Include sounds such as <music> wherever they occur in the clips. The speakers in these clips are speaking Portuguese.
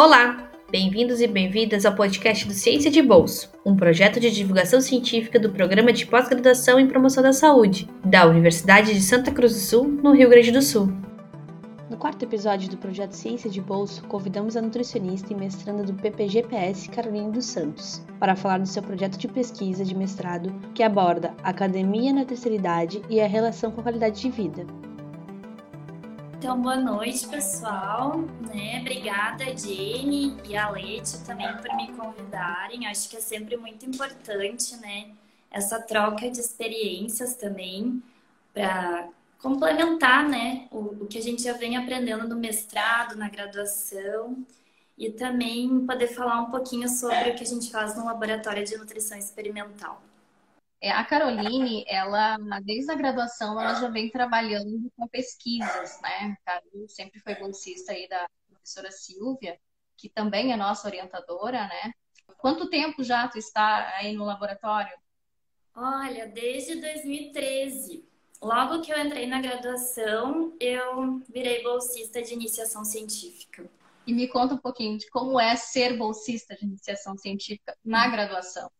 Olá! Bem-vindos e bem-vindas ao podcast do Ciência de Bolso, um projeto de divulgação científica do Programa de Pós-Graduação em Promoção da Saúde, da Universidade de Santa Cruz do Sul, no Rio Grande do Sul. No quarto episódio do projeto Ciência de Bolso, convidamos a nutricionista e mestranda do PPGPS, Carolina dos Santos, para falar do seu projeto de pesquisa de mestrado que aborda academia na terceira idade e a relação com a qualidade de vida. Então, boa noite, pessoal. Né? Obrigada, Jenny e a Leite também por me convidarem. Acho que é sempre muito importante, né? Essa troca de experiências também para complementar, né? O, o que a gente já vem aprendendo no mestrado, na graduação e também poder falar um pouquinho sobre o que a gente faz no laboratório de nutrição experimental. É, a Caroline, ela, desde a graduação, ela já vem trabalhando com pesquisas, né? A Carol sempre foi bolsista aí da professora Silvia, que também é nossa orientadora, né? Quanto tempo já tu está aí no laboratório? Olha, desde 2013. Logo que eu entrei na graduação, eu virei bolsista de iniciação científica. E me conta um pouquinho de como é ser bolsista de iniciação científica na graduação.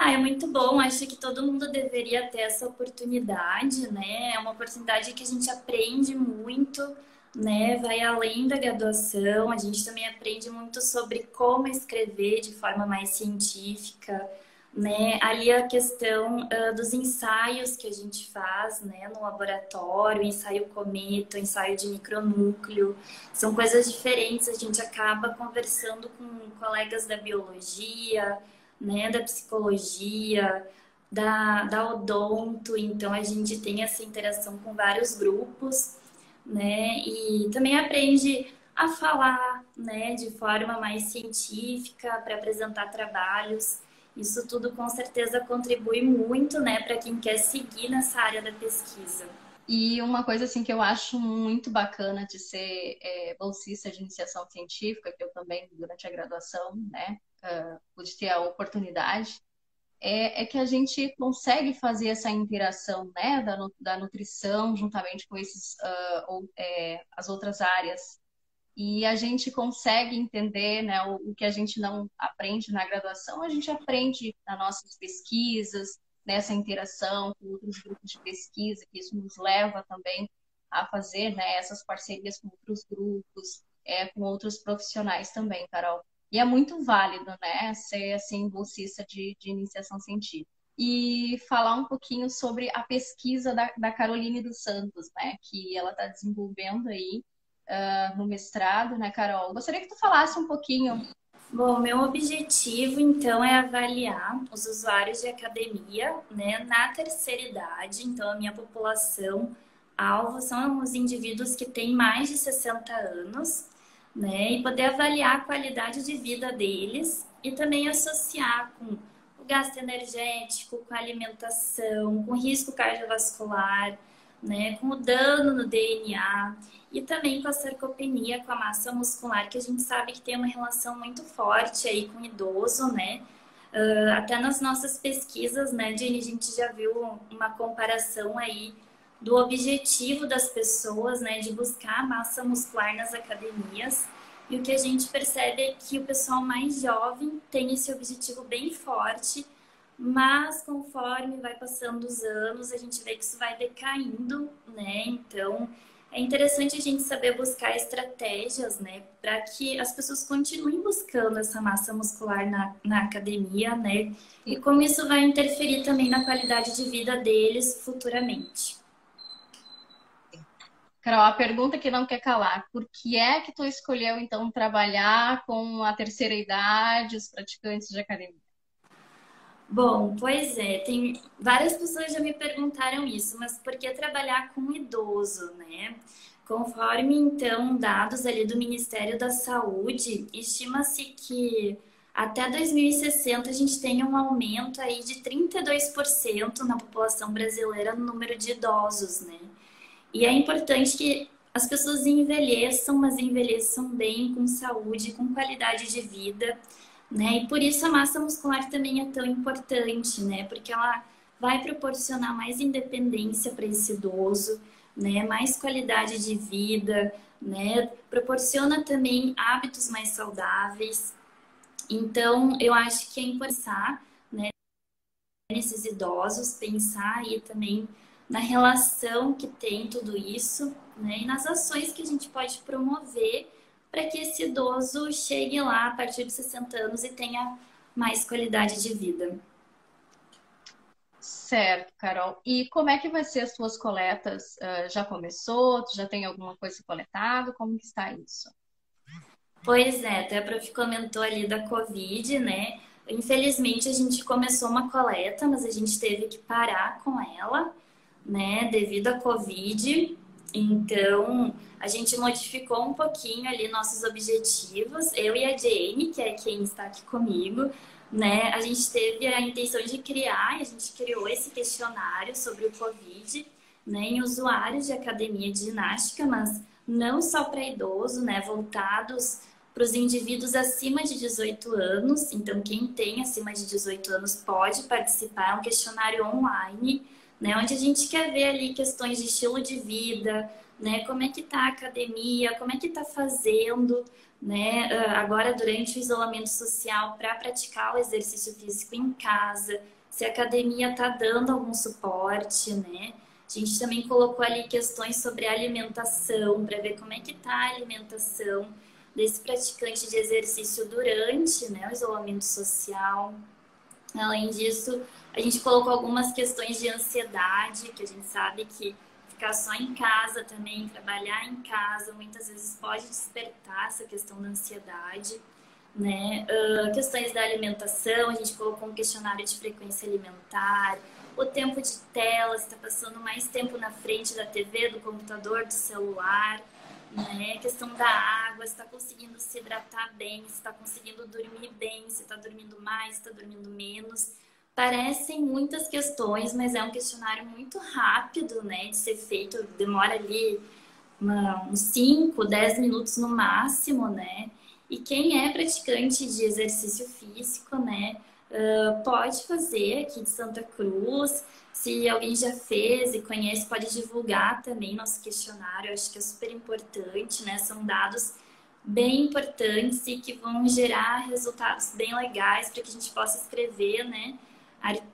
Ah, é muito bom. Acho que todo mundo deveria ter essa oportunidade, né? É uma oportunidade que a gente aprende muito, né? Vai além da graduação. A gente também aprende muito sobre como escrever de forma mais científica, né? Ali a questão uh, dos ensaios que a gente faz, né? No laboratório, ensaio cometa, ensaio de micronúcleo, são coisas diferentes. A gente acaba conversando com colegas da biologia né, da psicologia, da, da odonto, então a gente tem essa interação com vários grupos, né, e também aprende a falar, né, de forma mais científica para apresentar trabalhos. Isso tudo com certeza contribui muito, né, para quem quer seguir nessa área da pesquisa. E uma coisa assim que eu acho muito bacana de ser é, bolsista de iniciação científica, que eu também durante a graduação, né, uh, pude ter a oportunidade, é, é, que a gente consegue fazer essa interação, né, da, da nutrição juntamente com esses uh, ou, é, as outras áreas e a gente consegue entender, né, o, o que a gente não aprende na graduação, a gente aprende nas nossas pesquisas nessa interação com outros grupos de pesquisa, que isso nos leva também a fazer né, essas parcerias com outros grupos, é, com outros profissionais também, Carol. E é muito válido, né, ser assim bolsista de, de iniciação científica. E falar um pouquinho sobre a pesquisa da, da Caroline dos Santos, né, que ela está desenvolvendo aí uh, no mestrado, né, Carol? Gostaria que tu falasse um pouquinho Bom, meu objetivo então é avaliar os usuários de academia, né, na terceira idade. Então, a minha população alvo são os indivíduos que têm mais de 60 anos, né, e poder avaliar a qualidade de vida deles e também associar com o gasto energético, com a alimentação, com risco cardiovascular, né, com o dano no DNA e também com a sarcopenia, com a massa muscular, que a gente sabe que tem uma relação muito forte aí com o idoso, né? Uh, até nas nossas pesquisas, né, Jenny, a gente já viu uma comparação aí do objetivo das pessoas, né, de buscar massa muscular nas academias. E o que a gente percebe é que o pessoal mais jovem tem esse objetivo bem forte, mas conforme vai passando os anos, a gente vê que isso vai decaindo, né? Então, é interessante a gente saber buscar estratégias, né, para que as pessoas continuem buscando essa massa muscular na, na academia, né, e como isso vai interferir também na qualidade de vida deles futuramente. Carol, a pergunta que não quer calar, por que é que tu escolheu então trabalhar com a terceira idade, os praticantes de academia? Bom, pois é, tem várias pessoas já me perguntaram isso, mas por que trabalhar com idoso, né? Conforme então dados ali do Ministério da Saúde, estima-se que até 2060 a gente tem um aumento aí de 32% na população brasileira no número de idosos, né? E é importante que as pessoas envelheçam, mas envelheçam bem, com saúde, com qualidade de vida né? E por isso a massa muscular também é tão importante, né? Porque ela vai proporcionar mais independência para esse idoso, né? Mais qualidade de vida, né? Proporciona também hábitos mais saudáveis. Então, eu acho que é importante, né? Nesses idosos, pensar aí também na relação que tem tudo isso, né? E nas ações que a gente pode promover para que esse idoso chegue lá a partir de 60 anos e tenha mais qualidade de vida. Certo, Carol. E como é que vai ser as suas coletas? Uh, já começou? Tu já tem alguma coisa coletada? Como que está isso? Pois é, até a Prof comentou ali da Covid, né? Infelizmente a gente começou uma coleta, mas a gente teve que parar com ela, né? Devido à Covid. Então, a gente modificou um pouquinho ali nossos objetivos. Eu e a Jane, que é quem está aqui comigo, né? A gente teve a intenção de criar, a gente criou esse questionário sobre o Covid, né, em usuários de academia de ginástica, mas não só para idoso, né, voltados para os indivíduos acima de 18 anos. Então, quem tem acima de 18 anos pode participar. É um questionário online, né, onde a gente quer ver ali questões de estilo de vida, né, como é que está a academia, como é que está fazendo, né, ah, agora durante o isolamento social para praticar o exercício físico em casa, se a academia está dando algum suporte, né? A gente também colocou ali questões sobre alimentação, para ver como é que está a alimentação desse praticante de exercício durante né, o isolamento social. Além disso, a gente colocou algumas questões de ansiedade, que a gente sabe que ficar só em casa também, trabalhar em casa, muitas vezes pode despertar essa questão da ansiedade, né? Uh, questões da alimentação, a gente colocou um questionário de frequência alimentar, o tempo de tela, está passando mais tempo na frente da TV, do computador, do celular, né? A questão da água, está conseguindo se hidratar bem, está conseguindo dormir bem, se está dormindo mais, está dormindo menos. Parecem muitas questões, mas é um questionário muito rápido, né, de ser feito. Demora ali uma, uns 5, 10 minutos no máximo, né? E quem é praticante de exercício físico, né, uh, pode fazer aqui de Santa Cruz. Se alguém já fez e conhece, pode divulgar também nosso questionário. Acho que é super importante, né? São dados bem importantes e que vão gerar resultados bem legais para que a gente possa escrever, né?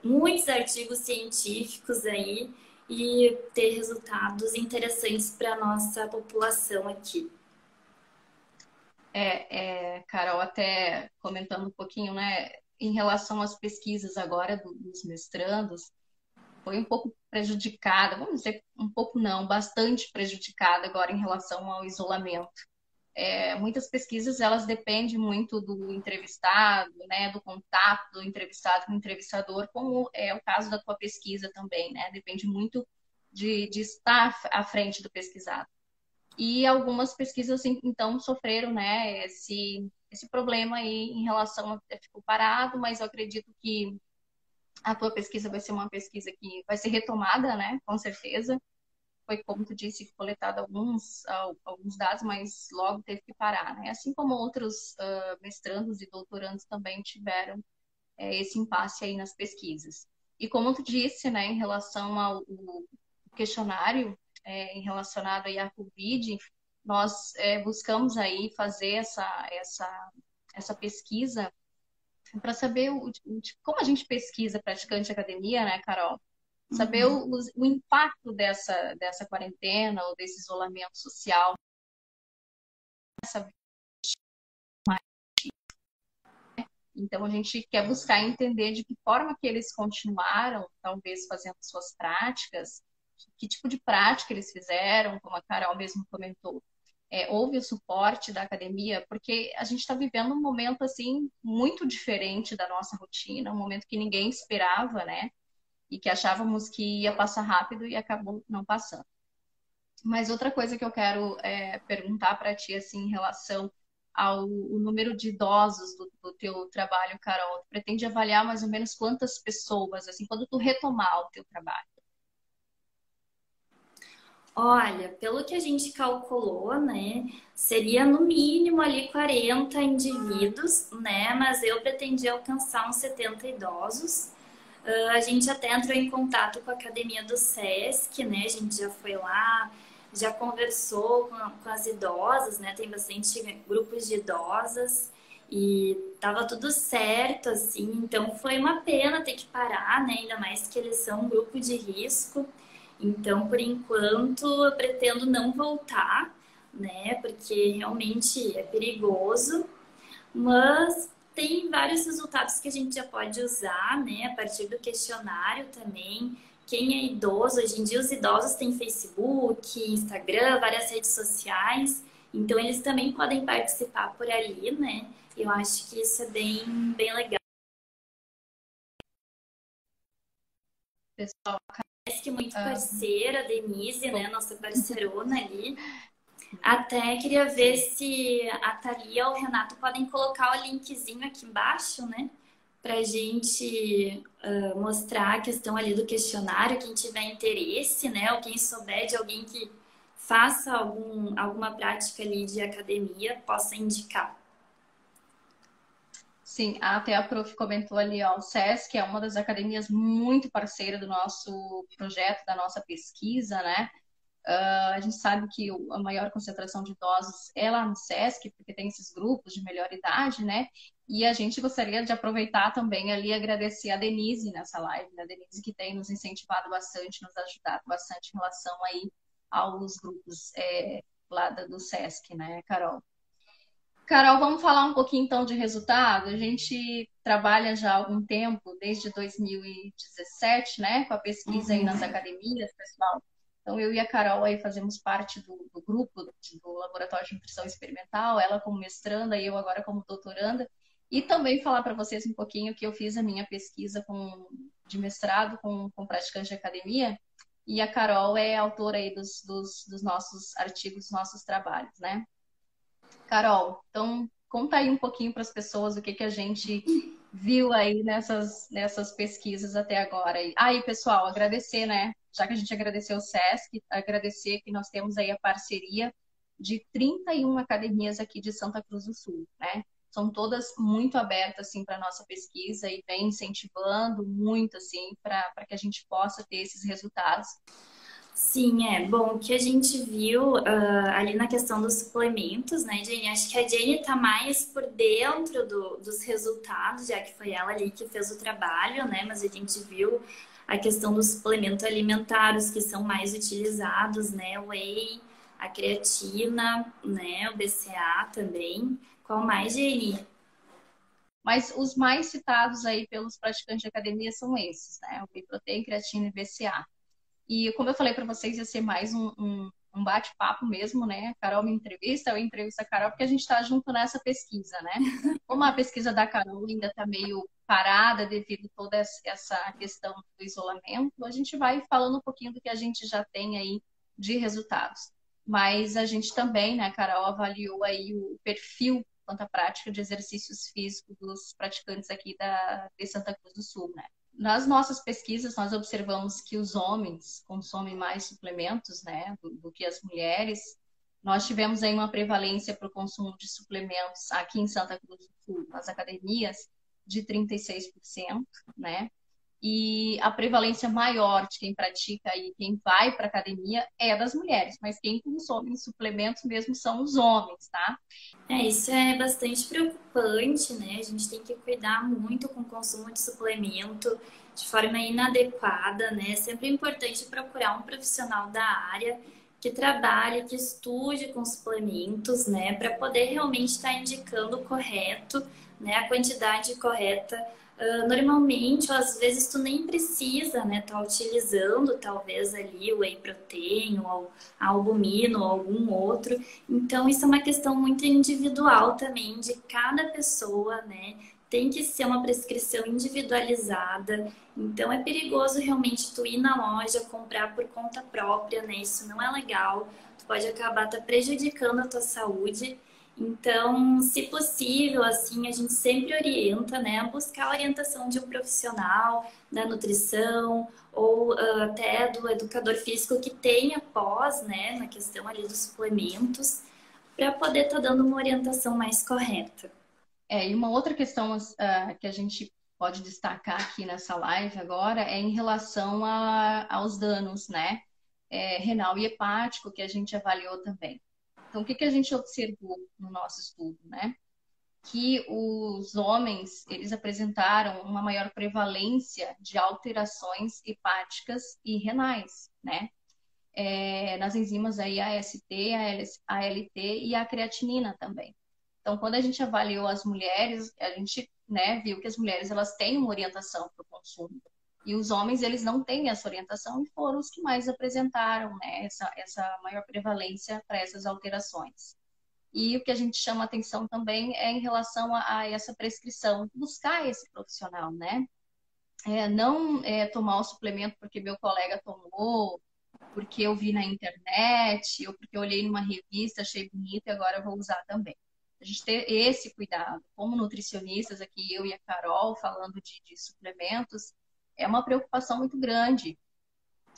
Muitos artigos científicos aí e ter resultados interessantes para a nossa população aqui. É, é, Carol, até comentando um pouquinho, né, em relação às pesquisas agora dos mestrandos, foi um pouco prejudicada, vamos dizer um pouco não, bastante prejudicada agora em relação ao isolamento é, muitas pesquisas elas dependem muito do entrevistado, né, do contato do entrevistado com o entrevistador, como é o caso da tua pesquisa também, né? Depende muito de, de estar à frente do pesquisado. E algumas pesquisas então sofreram, né, esse esse problema aí em relação a ficou parado, mas eu acredito que a tua pesquisa vai ser uma pesquisa que vai ser retomada, né, com certeza foi, como tu disse, coletado alguns, alguns dados, mas logo teve que parar, né? Assim como outros uh, mestrandos e doutorandos também tiveram é, esse impasse aí nas pesquisas. E como tu disse, né, em relação ao questionário é, relacionado aí à Covid, nós é, buscamos aí fazer essa, essa, essa pesquisa para saber o, o, como a gente pesquisa praticante de academia, né, Carol? Saber uhum. o, o, impacto dessa, dessa quarentena ou desse isolamento social. Então a gente quer buscar entender de que forma que eles continuaram, talvez fazendo suas práticas, que tipo de prática eles fizeram, como a Carol mesmo comentou. É, houve o suporte da academia, porque a gente está vivendo um momento assim muito diferente da nossa rotina, um momento que ninguém esperava, né? E que achávamos que ia passar rápido e acabou não passando. Mas outra coisa que eu quero é, perguntar para ti, assim, em relação ao número de idosos do, do, teu trabalho, Carol, tu pretende avaliar mais ou menos quantas pessoas, assim, quando tu retomar o teu trabalho? Olha, pelo que a gente calculou, né, seria no mínimo ali 40 indivíduos, né, mas eu pretendi alcançar uns 70 idosos, Uh, a gente até entrou em contato com a academia do SESC, né? A gente já foi lá, já conversou com, com as idosas, né? Tem bastante grupos de idosas e tava tudo certo, assim. Então foi uma pena ter que parar, né? Ainda mais que eles são um grupo de risco. Então, por enquanto, eu pretendo não voltar, né? Porque realmente é perigoso. Mas tem vários resultados que a gente já pode usar, né? A partir do questionário também. Quem é idoso, hoje em dia os idosos têm Facebook, Instagram, várias redes sociais. Então, eles também podem participar por ali, né? Eu acho que isso é bem, bem legal. Pessoal, parece que muito ah. parceira, a Denise, né? Nossa parceirona ali. <laughs> Até queria ver se a Thalia ou o Renato podem colocar o linkzinho aqui embaixo, né? Pra gente uh, mostrar a questão ali do questionário, quem tiver interesse, né? Ou quem souber de alguém que faça algum, alguma prática ali de academia, possa indicar. Sim, até a prof comentou ali, ó, o SESC é uma das academias muito parceira do nosso projeto, da nossa pesquisa, né? Uh, a gente sabe que a maior concentração de idosos é lá no SESC, porque tem esses grupos de melhor idade, né? E a gente gostaria de aproveitar também ali e agradecer a Denise nessa live, né? A Denise que tem nos incentivado bastante, nos ajudado bastante em relação aí aos grupos é, lá do SESC, né, Carol? Carol, vamos falar um pouquinho então de resultado. A gente trabalha já há algum tempo, desde 2017, né, com a pesquisa aí nas uhum. academias, pessoal. Então, eu e a Carol aí fazemos parte do, do grupo do Laboratório de Nutrição Experimental, ela como mestranda e eu agora como doutoranda. E também falar para vocês um pouquinho que eu fiz a minha pesquisa com, de mestrado com, com praticantes de academia. E a Carol é autora aí dos, dos, dos nossos artigos, dos nossos trabalhos, né? Carol, então conta aí um pouquinho para as pessoas o que, que a gente viu aí nessas, nessas pesquisas até agora. Aí, pessoal, agradecer, né? Já que a gente agradeceu o SESC, agradecer que nós temos aí a parceria de 31 academias aqui de Santa Cruz do Sul, né? São todas muito abertas assim para nossa pesquisa e vem incentivando muito assim para que a gente possa ter esses resultados. Sim, é. Bom, o que a gente viu uh, ali na questão dos suplementos, né, Jenny? Acho que a Jenny está mais por dentro do, dos resultados, já que foi ela ali que fez o trabalho, né? Mas a gente viu a questão dos suplementos alimentares que são mais utilizados, né? O whey, a creatina, né? O BCA também. Qual mais, Jenny? Mas os mais citados aí pelos praticantes de academia são esses, né? O whey protein, creatina e BCA. E como eu falei para vocês, ia ser mais um, um, um bate-papo mesmo, né? A Carol me entrevista, eu entrevisto a Carol, porque a gente está junto nessa pesquisa, né? <laughs> Como a pesquisa da Carol ainda está meio parada devido a toda essa questão do isolamento, a gente vai falando um pouquinho do que a gente já tem aí de resultados. Mas a gente também, né, Carol avaliou aí o perfil quanto à prática de exercícios físicos dos praticantes aqui da, de Santa Cruz do Sul, né? nas nossas pesquisas, nós observamos que os homens consomem mais suplementos né, do, do que as mulheres. Nós tivemos aí uma prevalência para o consumo de suplementos aqui em Santa Cruz do Sul, nas academias, de 36%, né? E a prevalência maior de quem pratica e quem vai para academia é das mulheres, mas quem consome suplementos mesmo são os homens, tá? É, isso é bastante preocupante, né? A gente tem que cuidar muito com o consumo de suplemento de forma inadequada, né? É sempre importante procurar um profissional da área que trabalhe, que estude com suplementos, né, para poder realmente estar tá indicando o correto, né, a quantidade correta Uh, normalmente, ou às vezes tu nem precisa, né, tá utilizando talvez ali o whey protein ou albumino ou algum outro. Então, isso é uma questão muito individual também de cada pessoa, né? Tem que ser uma prescrição individualizada. Então, é perigoso realmente tu ir na loja comprar por conta própria, né? Isso não é legal. Tu pode acabar tá prejudicando a tua saúde. Então, se possível, assim, a gente sempre orienta, né, a buscar a orientação de um profissional da nutrição ou uh, até do educador físico que tenha pós, né, na questão ali dos suplementos, para poder estar tá dando uma orientação mais correta. É, e uma outra questão uh, que a gente pode destacar aqui nessa live agora é em relação a, aos danos, né? É, renal e hepático, que a gente avaliou também. Então, o que, que a gente observou no nosso estudo, né? Que os homens, eles apresentaram uma maior prevalência de alterações hepáticas e renais, né? É, nas enzimas aí AST, ALT e a creatinina também. Então, quando a gente avaliou as mulheres, a gente né, viu que as mulheres elas têm uma orientação para o consumo. E os homens, eles não têm essa orientação e foram os que mais apresentaram né, essa, essa maior prevalência para essas alterações. E o que a gente chama atenção também é em relação a, a essa prescrição, buscar esse profissional, né? É, não é, tomar o suplemento porque meu colega tomou, porque eu vi na internet, ou porque eu olhei numa revista, achei bonito e agora eu vou usar também a gente ter esse cuidado. Como nutricionistas, aqui eu e a Carol, falando de, de suplementos, é uma preocupação muito grande.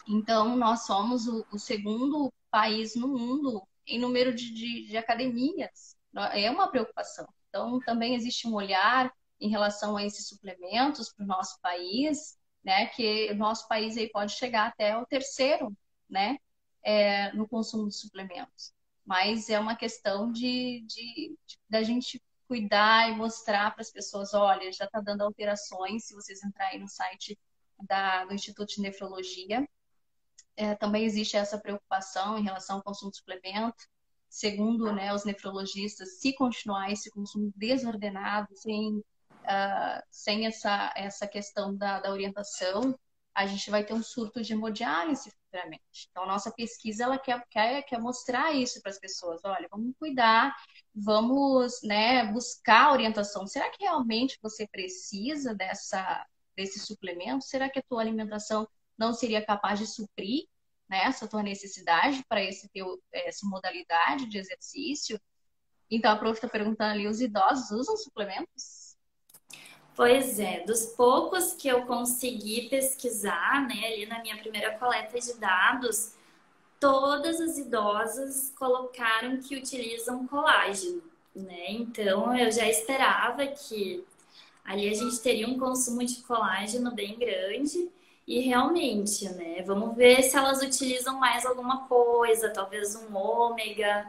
Então, nós somos o, o segundo país no mundo em número de, de, de, academias. É uma preocupação. Então, também existe um olhar em relação a esses suplementos para o nosso país, né? Que o nosso país aí pode chegar até o terceiro, né? É, no consumo de suplementos mas é uma questão de, de, de da gente cuidar e mostrar para as pessoas, olha, já está dando alterações, se vocês entrarem no site da, do Instituto de Nefrologia, é, também existe essa preocupação em relação ao consumo de suplemento. Segundo né, os nefrologistas, se continuar esse consumo desordenado, sem, uh, sem essa, essa questão da, da orientação, a gente vai ter um surto de hemodiálise futuramente. Então, nossa pesquisa ela quer, quer, quer mostrar isso para as pessoas. Olha, vamos cuidar, vamos né, buscar orientação. Será que realmente você precisa dessa, desse suplemento? Será que a tua alimentação não seria capaz de suprir né, essa tua necessidade para esse teu, essa modalidade de exercício? Então, a prof está perguntando ali, os idosos usam suplementos? Pois é, dos poucos que eu consegui pesquisar, né, ali na minha primeira coleta de dados, todas as idosas colocaram que utilizam colágeno, né? Então eu já esperava que ali a gente teria um consumo de colágeno bem grande e realmente, né? Vamos ver se elas utilizam mais alguma coisa, talvez um ômega,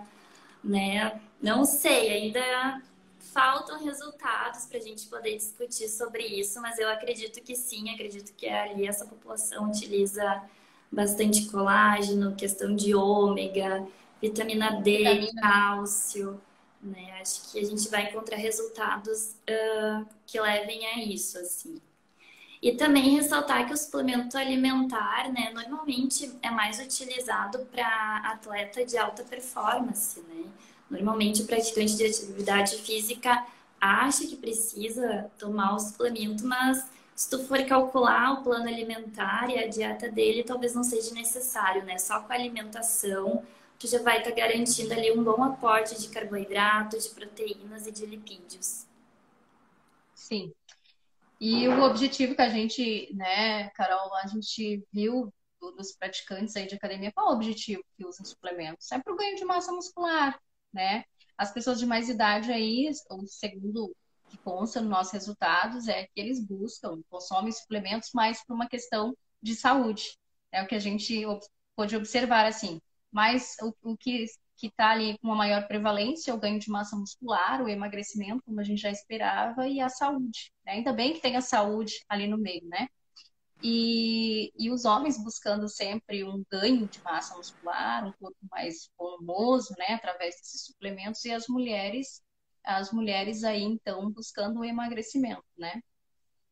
né? Não sei, ainda faltam resultados para a gente poder discutir sobre isso, mas eu acredito que sim, acredito que ali essa população utiliza bastante colágeno, questão de ômega, vitamina D, vitamina. cálcio. Né? Acho que a gente vai encontrar resultados uh, que levem a isso, assim. E também ressaltar que o suplemento alimentar, né, normalmente é mais utilizado para atleta de alta performance, né? Normalmente, o praticante de atividade física acha que precisa tomar o suplemento, mas se tu for calcular o plano alimentar e a dieta dele, talvez não seja necessário, né? Só com a alimentação, tu já vai estar tá garantindo ali um bom aporte de carboidrato, de proteínas e de lipídios. Sim. E o objetivo que a gente, né, Carol, a gente viu dos praticantes aí de academia, qual é o objetivo que usam suplementos? É para o ganho de massa muscular, né? As pessoas de mais idade aí, o segundo que consta nos nossos resultados é que eles buscam, consomem suplementos mais por uma questão de saúde. É o que a gente pode observar assim. Mas o, o que está ali com uma maior prevalência, é o ganho de massa muscular, o emagrecimento, como a gente já esperava, e a saúde. Né? Ainda bem que tem a saúde ali no meio, né? E, e os homens buscando sempre um ganho de massa muscular, um corpo mais formoso, né, através desses suplementos, e as mulheres, as mulheres aí então buscando o emagrecimento, né?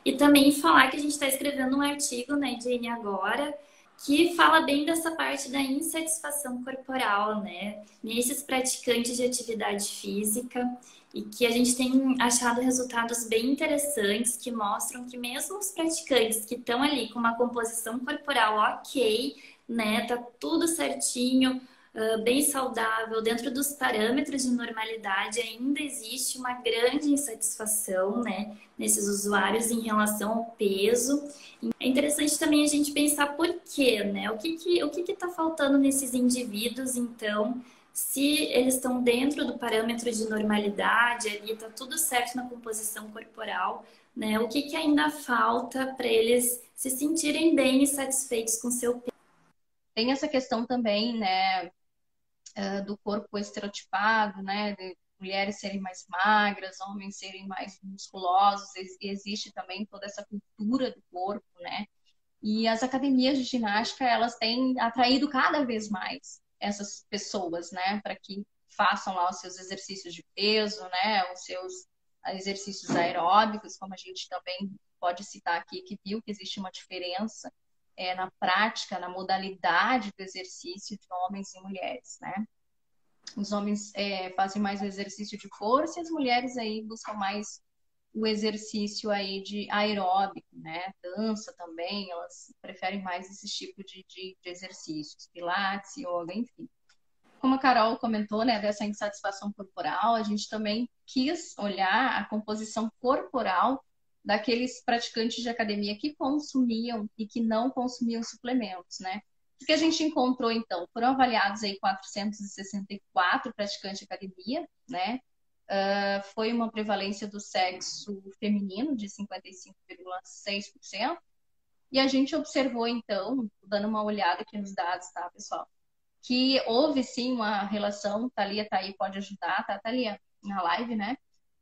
E também falar que a gente está escrevendo um artigo na né, IGN agora que fala bem dessa parte da insatisfação corporal, né? Nesses praticantes de atividade física e que a gente tem achado resultados bem interessantes que mostram que mesmo os praticantes que estão ali com uma composição corporal ok, né, tá tudo certinho, uh, bem saudável, dentro dos parâmetros de normalidade, ainda existe uma grande insatisfação, né, nesses usuários em relação ao peso. É interessante também a gente pensar por quê, né? O que que, o que que tá faltando nesses indivíduos, então, se eles estão dentro do parâmetro de normalidade, ali está tudo certo na composição corporal, né? O que, que ainda falta para eles se sentirem bem e satisfeitos com seu peso? Tem essa questão também, né, eh, do corpo estereotipado, né, de mulheres serem mais magras, homens serem mais musculosos, existe também toda essa cultura do corpo, né? E as academias de ginástica, elas têm atraído cada vez mais essas pessoas, né, para que façam lá os seus exercícios de peso, né, os seus exercícios aeróbicos, como a gente também pode citar aqui, que viu que existe uma diferença é, na prática, na modalidade do exercício de homens e mulheres, né? Os homens é, fazem mais o exercício de força e as mulheres aí buscam mais o exercício aí de aeróbico, né? Dança também, elas preferem mais esse tipo de, de, de exercícios, pilates, yoga, enfim. Como a Carol comentou, né, dessa insatisfação corporal, a gente também quis olhar a composição corporal daqueles praticantes de academia que consumiam e que não consumiam suplementos, né? O que a gente encontrou, então? Foram avaliados aí 464 praticantes de academia, né? Uh, foi uma prevalência do sexo feminino de 55,6%. E a gente observou, então, dando uma olhada aqui nos dados, tá, pessoal? Que houve sim uma relação, Thalia tá aí, pode ajudar, tá, Thalia? Na live, né?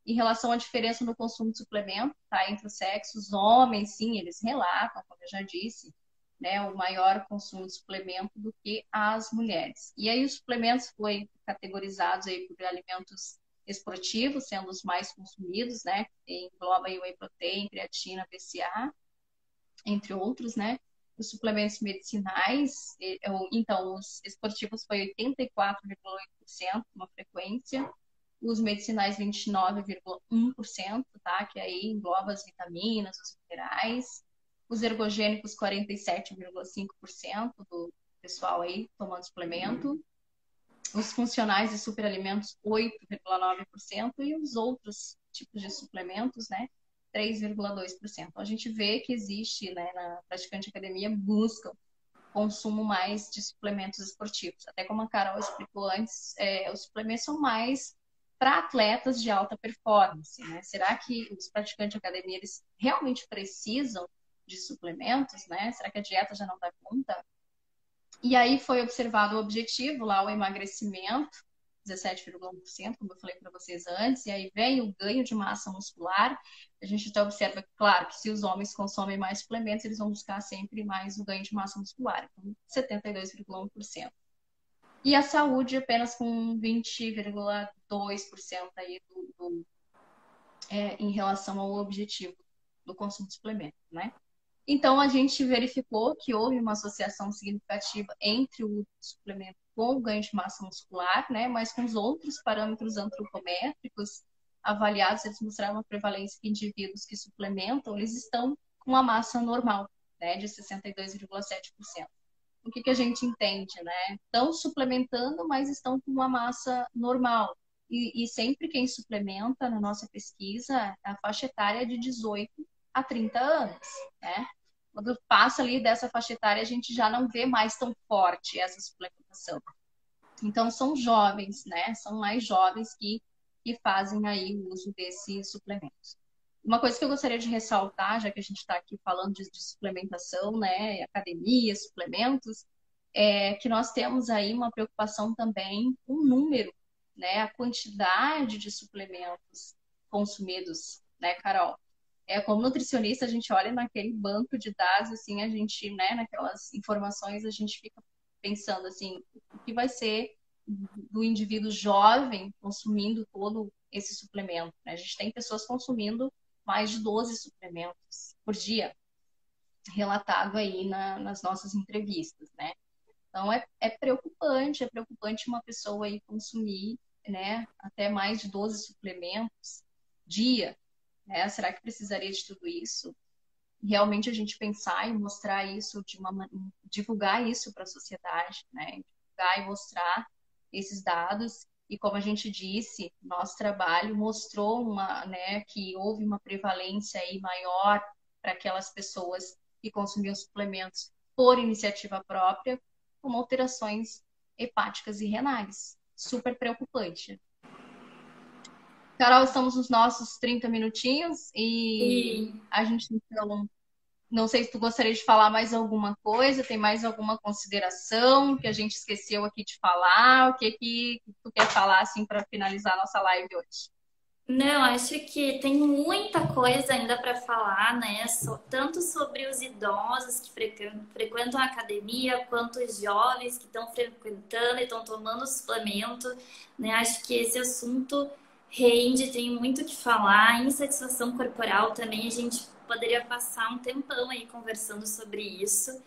Em relação à diferença no consumo de suplemento, tá? Entre os sexos, homens, sim, eles relatam, como eu já disse, né? O maior consumo de suplemento do que as mulheres. E aí os suplementos foi categorizados aí por alimentos esportivos, sendo os mais consumidos, né? Engloba aí whey protein, creatina, BCA, entre outros, né? Os suplementos medicinais, então, os esportivos foi 84,8%, uma frequência, os medicinais 29,1%, tá? Que aí engloba as vitaminas, os minerais, os ergogênicos 47,5% do pessoal aí tomando suplemento, os funcionais e superalimentos 8,9% e os outros tipos de suplementos, né, 3,2%. Então, a gente vê que existe, né, na praticante academia, busca consumo mais de suplementos esportivos. Até como a Carol explicou antes, é, os suplementos são mais para atletas de alta performance, né? Será que os praticantes de academia eles realmente precisam de suplementos, né? Será que a dieta já não dá conta? E aí foi observado o objetivo lá, o emagrecimento, 17,1%, como eu falei para vocês antes, e aí vem o ganho de massa muscular. A gente até observa, claro, que se os homens consomem mais suplementos, eles vão buscar sempre mais o ganho de massa muscular, então 72,1%. E a saúde apenas com 20,2% aí do, do é, em relação ao objetivo do consumo de suplementos, né? Então, a gente verificou que houve uma associação significativa entre o suplemento com o ganho de massa muscular, né? Mas com os outros parâmetros antropométricos avaliados, eles mostraram uma prevalência que indivíduos que suplementam, eles estão com a massa normal, né? De 62,7% o que, que a gente entende, né? Estão suplementando, mas estão com uma massa normal. E, e, sempre quem suplementa na nossa pesquisa, a faixa etária é de 18 a 30 anos, né? Quando passa ali dessa faixa etária, a gente já não vê mais tão forte essa suplementação. Então, são jovens, né? São mais jovens que, que fazem aí o uso desses suplementos. Uma coisa que eu gostaria de ressaltar, já que a gente está aqui falando de, de, suplementação, né, academia, suplementos, é que nós temos aí uma preocupação também com o número, né, a quantidade de suplementos consumidos, né, Carol? É como nutricionista a gente olha naquele banco de dados, assim, a gente, né, naquelas informações a gente fica pensando assim, o que vai ser do indivíduo jovem consumindo todo esse suplemento. Né? A gente tem pessoas consumindo mais de 12 suplementos por dia, relatado aí na, nas nossas entrevistas, né? Então é, é preocupante, é preocupante uma pessoa aí consumir, né, até mais de 12 suplementos dia, né? Será que precisaria de tudo isso? Realmente a gente pensar e mostrar isso de uma divulgar isso para a sociedade, né? Divulgar e mostrar esses dados e como a gente disse, nosso trabalho mostrou uma, né, que houve uma prevalência aí maior para aquelas pessoas que consumiam suplementos por iniciativa própria, com alterações hepáticas e renais. super preocupante. Carol, estamos nos nossos 30 minutinhos e, e... a gente então não sei se tu gostaria de falar mais alguma coisa, tem mais alguma consideração que a gente esqueceu aqui de falar? O que que tu quer falar assim para finalizar a nossa live hoje? Não, acho que tem muita coisa ainda para falar, né? tanto sobre os idosos que frequentam a academia, quanto os jovens que estão frequentando e estão tomando suplemento, né? Acho que esse assunto rende, tem muito o que falar. Insatisfação corporal também, a gente poderia passar um tempão aí conversando sobre isso,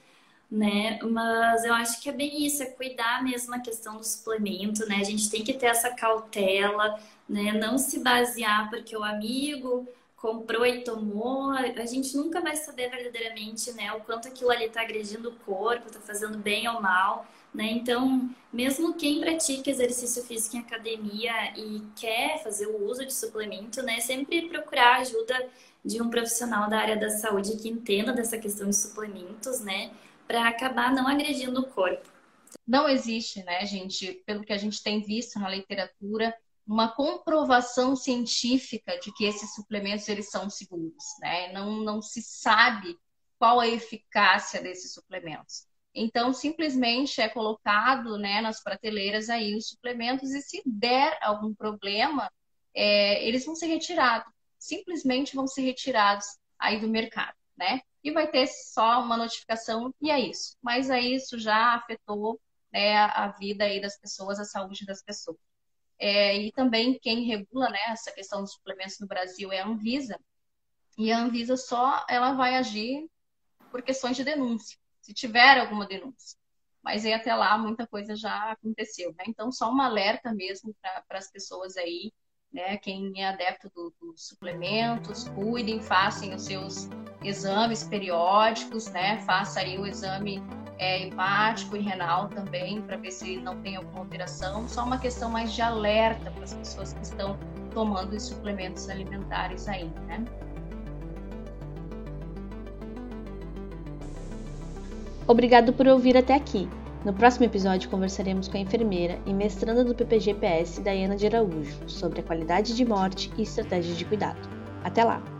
né? Mas eu acho que é bem isso, é cuidar mesmo a questão do suplemento, né? A gente tem que ter essa cautela, né? Não se basear porque o amigo comprou e tomou, a gente nunca vai saber verdadeiramente, né, o quanto aquilo ali está agredindo o corpo, está fazendo bem ou mal, né? Então, mesmo quem pratica exercício físico em academia e quer fazer o uso de suplemento, né, sempre procurar ajuda de um profissional da área da saúde que entenda dessa questão de suplementos, né, para acabar não agredindo o corpo. Não existe, né, gente, pelo que a gente tem visto na literatura, uma comprovação científica de que esses suplementos eles são seguros, né? Não, não se sabe qual a eficácia desses suplementos. Então, simplesmente é colocado né, nas prateleiras aí os suplementos e se der algum problema, é, eles vão ser retirados simplesmente vão ser retirados aí do mercado, né? E vai ter só uma notificação e é isso. Mas aí isso já afetou né, a vida aí das pessoas, a saúde das pessoas. É, e também quem regula né, essa questão dos suplementos no Brasil é a Anvisa. E a Anvisa só ela vai agir por questões de denúncia, se tiver alguma denúncia. Mas aí até lá muita coisa já aconteceu. Né? Então, só um alerta mesmo para as pessoas aí né? Quem é adepto do, dos suplementos, cuidem, façam os seus exames periódicos, né? Faça aí o exame é, hepático e renal também, para ver se não tem alguma alteração. Só uma questão mais de alerta para as pessoas que estão tomando os suplementos alimentares aí, né? Obrigado por ouvir até aqui. No próximo episódio, conversaremos com a enfermeira e mestranda do PPGPS, Dayana de Araújo, sobre a qualidade de morte e estratégias de cuidado. Até lá!